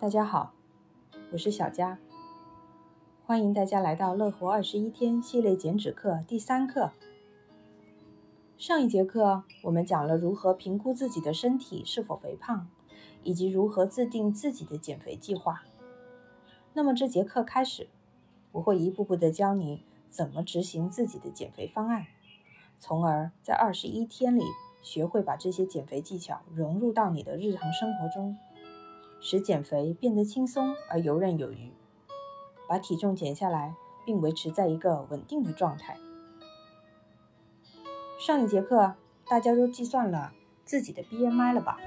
大家好，我是小佳，欢迎大家来到乐活二十一天系列减脂课第三课。上一节课我们讲了如何评估自己的身体是否肥胖，以及如何制定自己的减肥计划。那么这节课开始，我会一步步的教你怎么执行自己的减肥方案，从而在二十一天里学会把这些减肥技巧融入到你的日常生活中。使减肥变得轻松而游刃有余，把体重减下来，并维持在一个稳定的状态。上一节课大家都计算了自己的 BMI 了吧？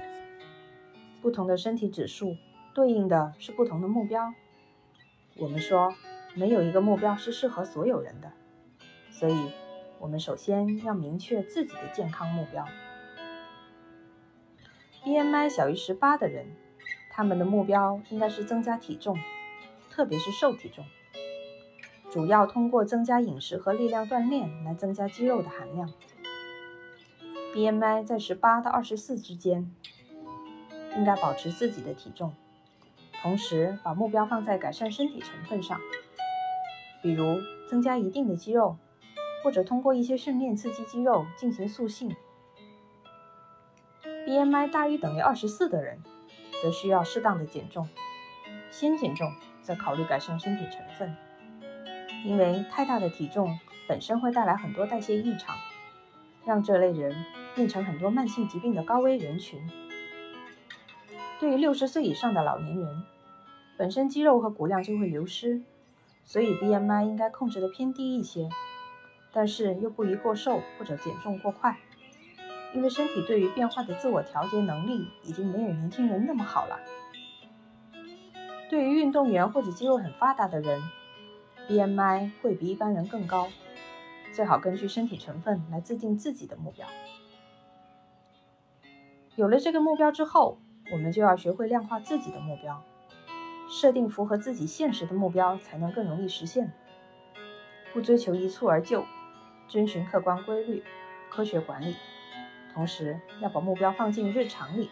不同的身体指数对应的是不同的目标。我们说没有一个目标是适合所有人的，所以我们首先要明确自己的健康目标。BMI 小于十八的人。他们的目标应该是增加体重，特别是瘦体重，主要通过增加饮食和力量锻炼来增加肌肉的含量。BMI 在十八到二十四之间，应该保持自己的体重，同时把目标放在改善身体成分上，比如增加一定的肌肉，或者通过一些训练刺激肌肉进行塑性。BMI 大于等于二十四的人。则需要适当的减重，先减重，再考虑改善身体成分。因为太大的体重本身会带来很多代谢异常，让这类人变成很多慢性疾病的高危人群。对于六十岁以上的老年人，本身肌肉和骨量就会流失，所以 BMI 应该控制的偏低一些，但是又不宜过瘦或者减重过快。因为身体对于变化的自我调节能力已经没有年轻人那么好了。对于运动员或者肌肉很发达的人，BMI 会比一般人更高。最好根据身体成分来制定自己的目标。有了这个目标之后，我们就要学会量化自己的目标，设定符合自己现实的目标，才能更容易实现。不追求一蹴而就，遵循客观规律，科学管理。同时要把目标放进日常里，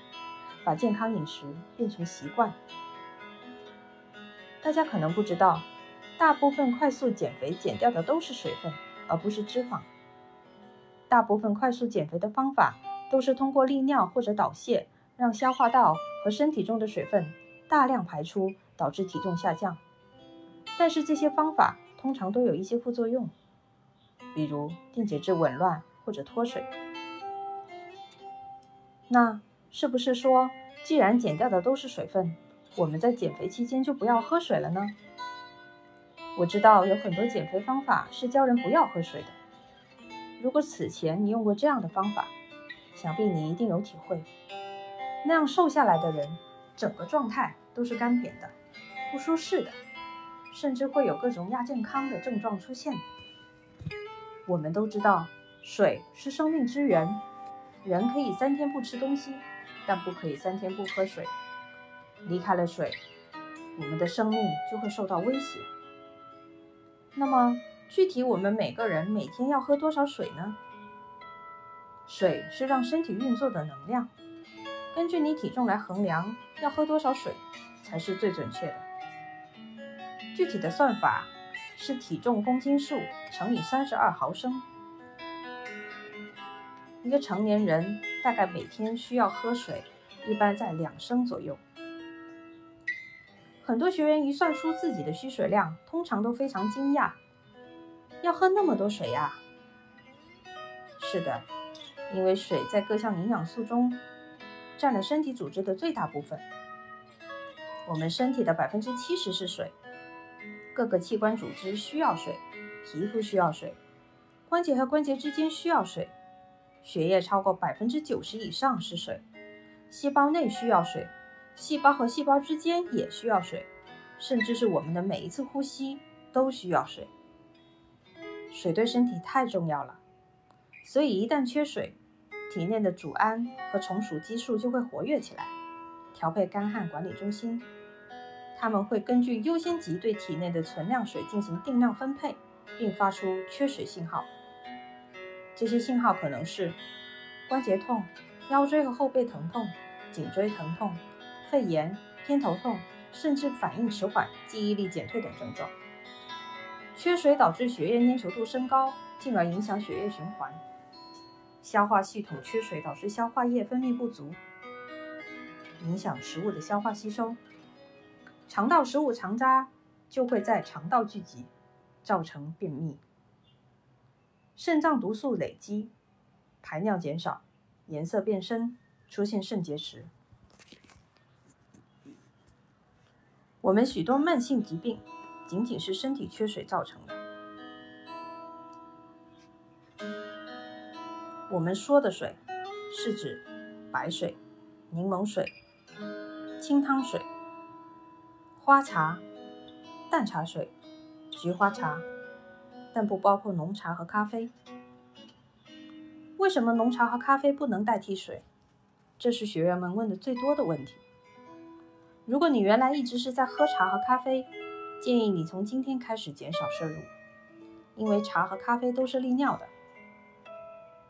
把健康饮食变成习惯。大家可能不知道，大部分快速减肥减掉的都是水分，而不是脂肪。大部分快速减肥的方法都是通过利尿或者导泻，让消化道和身体中的水分大量排出，导致体重下降。但是这些方法通常都有一些副作用，比如电解质紊乱或者脱水。那是不是说，既然减掉的都是水分，我们在减肥期间就不要喝水了呢？我知道有很多减肥方法是教人不要喝水的。如果此前你用过这样的方法，想必你一定有体会。那样瘦下来的人，整个状态都是干瘪的、不舒适的，甚至会有各种亚健康的症状出现。我们都知道，水是生命之源。人可以三天不吃东西，但不可以三天不喝水。离开了水，我们的生命就会受到威胁。那么，具体我们每个人每天要喝多少水呢？水是让身体运作的能量，根据你体重来衡量要喝多少水才是最准确的。具体的算法是体重公斤数乘以三十二毫升。一个成年人大概每天需要喝水，一般在两升左右。很多学员一算出自己的需水量，通常都非常惊讶：要喝那么多水呀？是的，因为水在各项营养素中占了身体组织的最大部分。我们身体的百分之七十是水，各个器官组织需要水，皮肤需要水，关节和关节之间需要水。血液超过百分之九十以上是水，细胞内需要水，细胞和细胞之间也需要水，甚至是我们的每一次呼吸都需要水。水对身体太重要了，所以一旦缺水，体内的组胺和虫属激素就会活跃起来，调配干旱管理中心，它们会根据优先级对体内的存量水进行定量分配，并发出缺水信号。这些信号可能是关节痛、腰椎和后背疼痛、颈椎疼痛、肺炎、偏头痛，甚至反应迟缓、记忆力减退等症状。缺水导致血液粘稠度升高，进而影响血液循环。消化系统缺水导致消化液分泌不足，影响食物的消化吸收。肠道食物残渣就会在肠道聚集，造成便秘。肾脏毒素累积，排尿减少，颜色变深，出现肾结石。我们许多慢性疾病，仅仅是身体缺水造成的。我们说的水，是指白水、柠檬水、清汤水、花茶、淡茶水、菊花茶，但不包括浓茶和咖啡。为什么浓茶和咖啡不能代替水？这是学员们问的最多的问题。如果你原来一直是在喝茶和咖啡，建议你从今天开始减少摄入，因为茶和咖啡都是利尿的，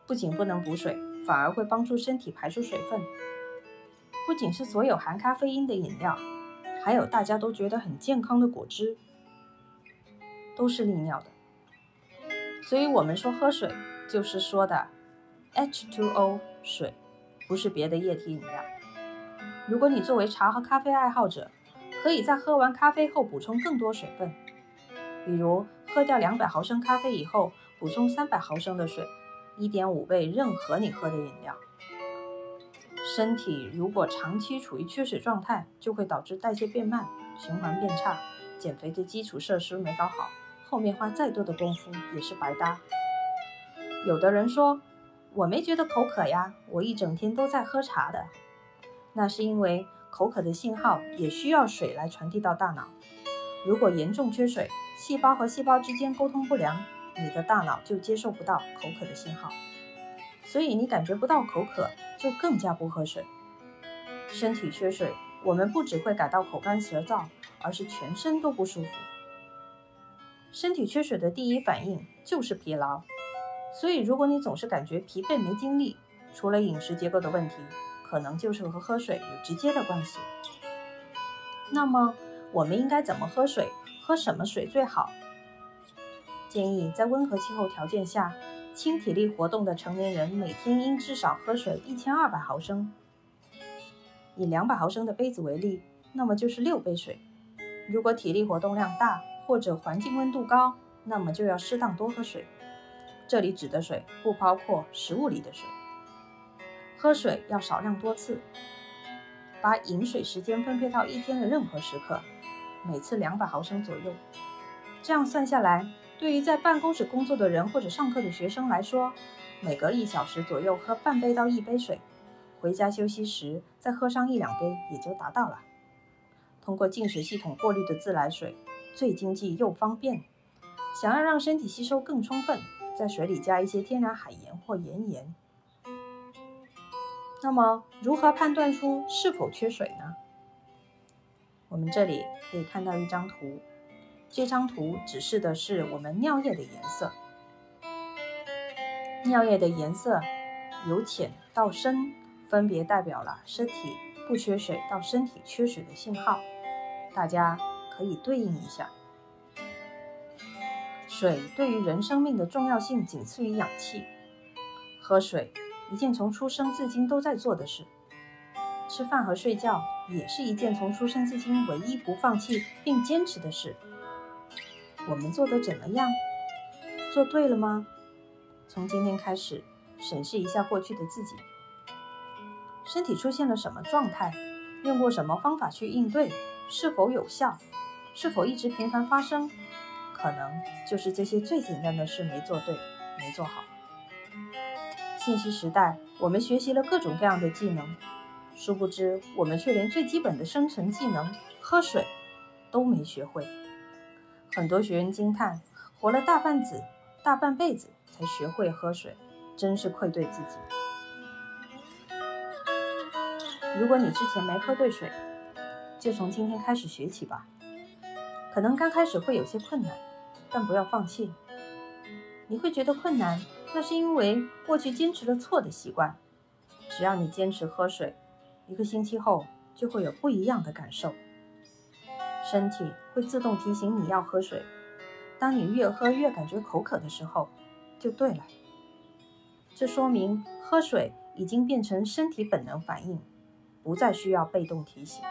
不仅不能补水，反而会帮助身体排出水分。不仅是所有含咖啡因的饮料，还有大家都觉得很健康的果汁，都是利尿的。所以我们说喝水，就是说的 H2O 水，不是别的液体饮料。如果你作为茶和咖啡爱好者，可以在喝完咖啡后补充更多水分，比如喝掉两百毫升咖啡以后，补充三百毫升的水，一点五倍任何你喝的饮料。身体如果长期处于缺水状态，就会导致代谢变慢、循环变差，减肥的基础设施没搞好，后面花再多的功夫也是白搭。有的人说，我没觉得口渴呀，我一整天都在喝茶的。那是因为口渴的信号也需要水来传递到大脑。如果严重缺水，细胞和细胞之间沟通不良，你的大脑就接受不到口渴的信号，所以你感觉不到口渴，就更加不喝水。身体缺水，我们不只会感到口干舌燥，而是全身都不舒服。身体缺水的第一反应就是疲劳，所以如果你总是感觉疲惫没精力，除了饮食结构的问题。可能就是和喝水有直接的关系。那么我们应该怎么喝水？喝什么水最好？建议在温和气候条件下，轻体力活动的成年人每天应至少喝水一千二百毫升。以两百毫升的杯子为例，那么就是六杯水。如果体力活动量大或者环境温度高，那么就要适当多喝水。这里指的水不包括食物里的水。喝水要少量多次，把饮水时间分配到一天的任何时刻，每次两百毫升左右。这样算下来，对于在办公室工作的人或者上课的学生来说，每隔一小时左右喝半杯到一杯水，回家休息时再喝上一两杯也就达到了。通过净水系统过滤的自来水最经济又方便。想要让身体吸收更充分，在水里加一些天然海盐或盐盐。那么，如何判断出是否缺水呢？我们这里可以看到一张图，这张图指示的是我们尿液的颜色。尿液的颜色由浅到深，分别代表了身体不缺水到身体缺水的信号。大家可以对应一下。水对于人生命的重要性仅次于氧气，喝水。一件从出生至今都在做的事，吃饭和睡觉也是一件从出生至今唯一不放弃并坚持的事。我们做得怎么样？做对了吗？从今天开始，审视一下过去的自己，身体出现了什么状态？用过什么方法去应对？是否有效？是否一直频繁发生？可能就是这些最简单的事没做对，没做好。信息时代，我们学习了各种各样的技能，殊不知我们却连最基本的生存技能——喝水都没学会。很多学员惊叹：活了大半子、大半辈子才学会喝水，真是愧对自己。如果你之前没喝对水，就从今天开始学起吧。可能刚开始会有些困难，但不要放弃。你会觉得困难。那是因为过去坚持了错的习惯。只要你坚持喝水，一个星期后就会有不一样的感受。身体会自动提醒你要喝水，当你越喝越感觉口渴的时候，就对了。这说明喝水已经变成身体本能反应，不再需要被动提醒。